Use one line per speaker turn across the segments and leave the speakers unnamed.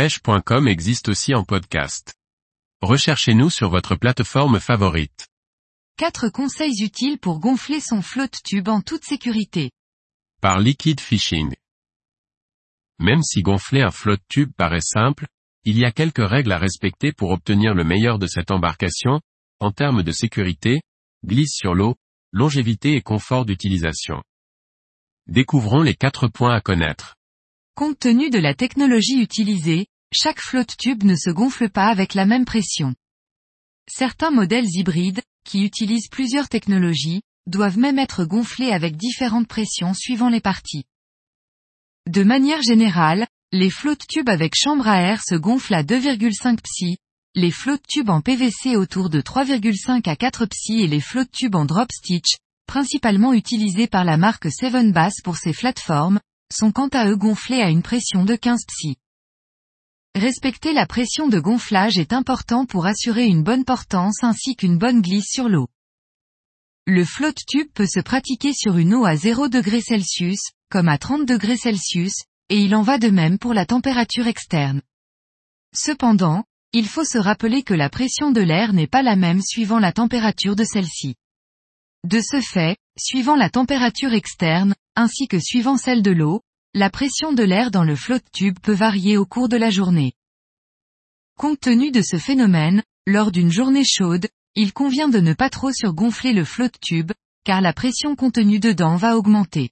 pêche.com existe aussi en podcast. Recherchez-nous sur votre plateforme favorite.
4 conseils utiles pour gonfler son flotte tube en toute sécurité.
Par Liquid Fishing. Même si gonfler un flotte tube paraît simple, il y a quelques règles à respecter pour obtenir le meilleur de cette embarcation, en termes de sécurité, glisse sur l'eau, longévité et confort d'utilisation. Découvrons les 4 points à connaître.
Compte tenu de la technologie utilisée, chaque flotte tube ne se gonfle pas avec la même pression. Certains modèles hybrides, qui utilisent plusieurs technologies, doivent même être gonflés avec différentes pressions suivant les parties. De manière générale, les flotte tubes avec chambre à air se gonflent à 2,5 psi, les flotte tubes en PVC autour de 3,5 à 4 psi et les flotte tubes en drop stitch, principalement utilisés par la marque Seven Bass pour ses plateformes, sont quant à eux gonflés à une pression de 15 psi. Respecter la pression de gonflage est important pour assurer une bonne portance ainsi qu'une bonne glisse sur l'eau. Le flotte tube peut se pratiquer sur une eau à 0 degrés Celsius, comme à 30 degrés et il en va de même pour la température externe. Cependant, il faut se rappeler que la pression de l'air n'est pas la même suivant la température de celle-ci. De ce fait, suivant la température externe, ainsi que suivant celle de l'eau, la pression de l'air dans le flotte tube peut varier au cours de la journée. Compte tenu de ce phénomène, lors d'une journée chaude, il convient de ne pas trop surgonfler le flotte tube, car la pression contenue dedans va augmenter.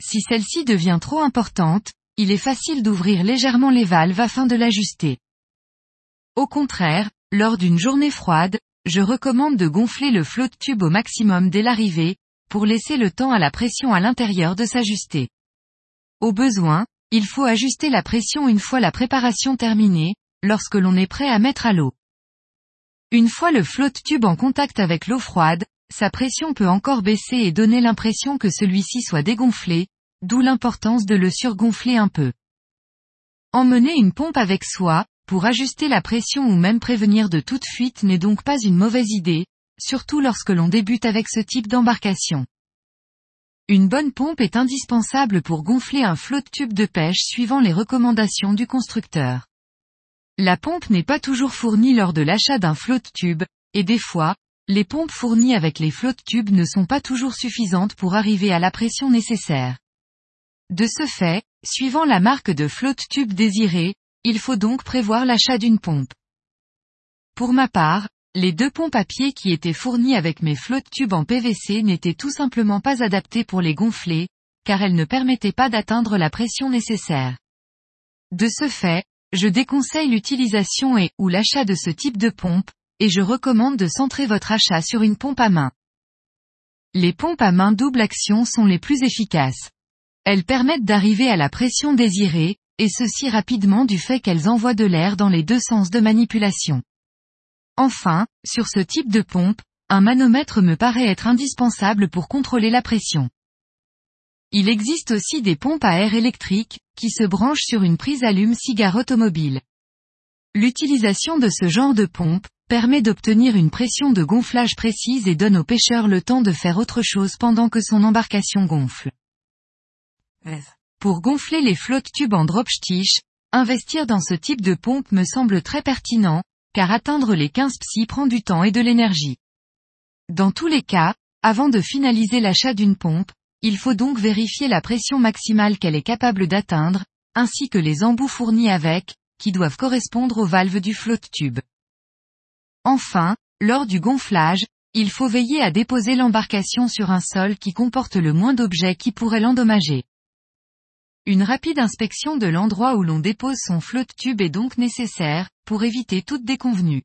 Si celle-ci devient trop importante, il est facile d'ouvrir légèrement les valves afin de l'ajuster. Au contraire, lors d'une journée froide, je recommande de gonfler le flotte tube au maximum dès l'arrivée, pour laisser le temps à la pression à l'intérieur de s'ajuster. Au besoin, il faut ajuster la pression une fois la préparation terminée, lorsque l'on est prêt à mettre à l'eau. Une fois le flotte tube en contact avec l'eau froide, sa pression peut encore baisser et donner l'impression que celui-ci soit dégonflé, d'où l'importance de le surgonfler un peu. Emmener une pompe avec soi, pour ajuster la pression ou même prévenir de toute fuite n'est donc pas une mauvaise idée, surtout lorsque l'on débute avec ce type d'embarcation. Une bonne pompe est indispensable pour gonfler un flotte tube de pêche suivant les recommandations du constructeur. La pompe n'est pas toujours fournie lors de l'achat d'un flotte tube, et des fois, les pompes fournies avec les flotte tubes ne sont pas toujours suffisantes pour arriver à la pression nécessaire. De ce fait, suivant la marque de flotte tube désirée, il faut donc prévoir l'achat d'une pompe. Pour ma part, les deux pompes à pied qui étaient fournies avec mes flotte tubes en PVC n'étaient tout simplement pas adaptées pour les gonfler, car elles ne permettaient pas d'atteindre la pression nécessaire. De ce fait, je déconseille l'utilisation et ou l'achat de ce type de pompe, et je recommande de centrer votre achat sur une pompe à main. Les pompes à main double action sont les plus efficaces. Elles permettent d'arriver à la pression désirée, et ceci rapidement du fait qu'elles envoient de l'air dans les deux sens de manipulation. Enfin, sur ce type de pompe, un manomètre me paraît être indispensable pour contrôler la pression. Il existe aussi des pompes à air électriques, qui se branchent sur une prise allume-cigare automobile. L'utilisation de ce genre de pompe, permet d'obtenir une pression de gonflage précise et donne au pêcheur le temps de faire autre chose pendant que son embarcation gonfle. Pour gonfler les flottes tubes en drop stitch, investir dans ce type de pompe me semble très pertinent, car atteindre les 15 psi prend du temps et de l'énergie. Dans tous les cas, avant de finaliser l'achat d'une pompe, il faut donc vérifier la pression maximale qu'elle est capable d'atteindre, ainsi que les embouts fournis avec, qui doivent correspondre aux valves du flotte tube. Enfin, lors du gonflage, il faut veiller à déposer l'embarcation sur un sol qui comporte le moins d'objets qui pourraient l'endommager. Une rapide inspection de l'endroit où l'on dépose son flotte tube est donc nécessaire, pour éviter toute déconvenue.